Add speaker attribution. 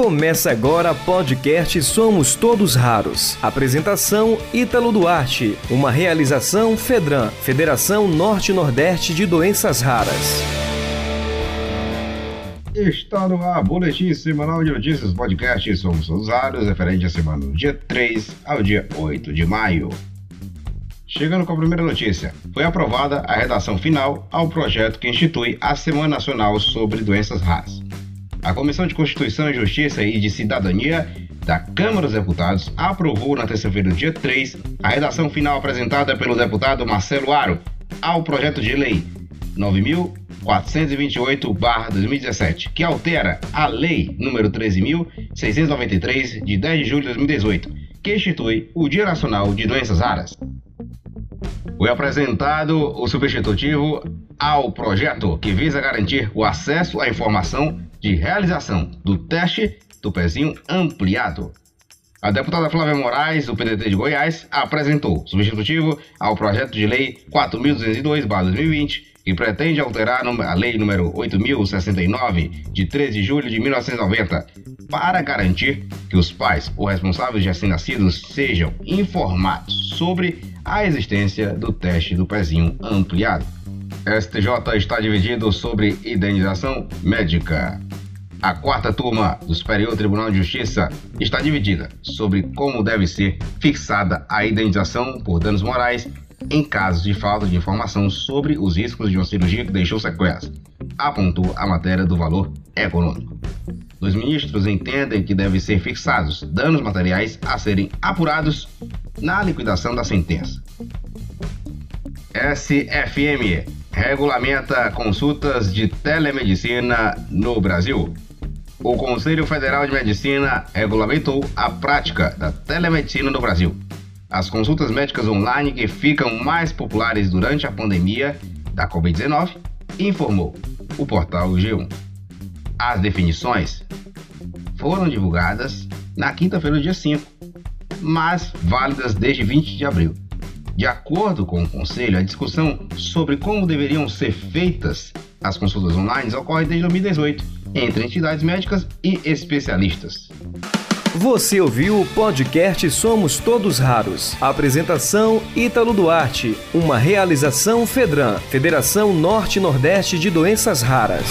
Speaker 1: Começa agora podcast Somos Todos Raros. Apresentação Ítalo Duarte. Uma realização Fedran, Federação Norte-Nordeste de Doenças Raras.
Speaker 2: Está no ar, Boletim Semanal de Notícias, podcast Somos Todos Raros, referente à semana do dia 3 ao dia 8 de maio. Chegando com a primeira notícia, foi aprovada a redação final ao projeto que institui a Semana Nacional sobre Doenças Raras. A Comissão de Constituição e Justiça e de Cidadania da Câmara dos Deputados aprovou na terça-feira, dia 3, a redação final apresentada pelo deputado Marcelo Aro ao projeto de lei 9428-2017, que altera a Lei número 13.693, de 10 de julho de 2018, que institui o Dia Nacional de Doenças Raras. Foi apresentado o substitutivo ao projeto que visa garantir o acesso à informação de realização do teste do pezinho ampliado. A deputada Flávia Moraes, do PDT de Goiás, apresentou substitutivo ao projeto de lei 4.202-2020, que pretende alterar a lei número 8.069, de 13 de julho de 1990, para garantir que os pais ou responsáveis de recém-nascidos sejam informados sobre a existência do teste do pezinho ampliado. STJ está dividido sobre indenização médica. A quarta turma do Superior Tribunal de Justiça está dividida sobre como deve ser fixada a indenização por danos morais em casos de falta de informação sobre os riscos de uma cirurgia que deixou sequelas, apontou a matéria do valor econômico. Os ministros entendem que devem ser fixados danos materiais a serem apurados na liquidação da sentença. SFM regulamenta consultas de telemedicina no Brasil. O Conselho Federal de Medicina regulamentou a prática da telemedicina no Brasil. As consultas médicas online que ficam mais populares durante a pandemia da Covid-19, informou o portal G1. As definições foram divulgadas na quinta-feira, dia 5, mas válidas desde 20 de abril. De acordo com o Conselho, a discussão sobre como deveriam ser feitas as consultas online ocorre desde 2018 entre entidades médicas e especialistas.
Speaker 1: Você ouviu o podcast Somos Todos Raros. Apresentação Ítalo Duarte. Uma realização Fedran, Federação Norte-Nordeste de Doenças Raras.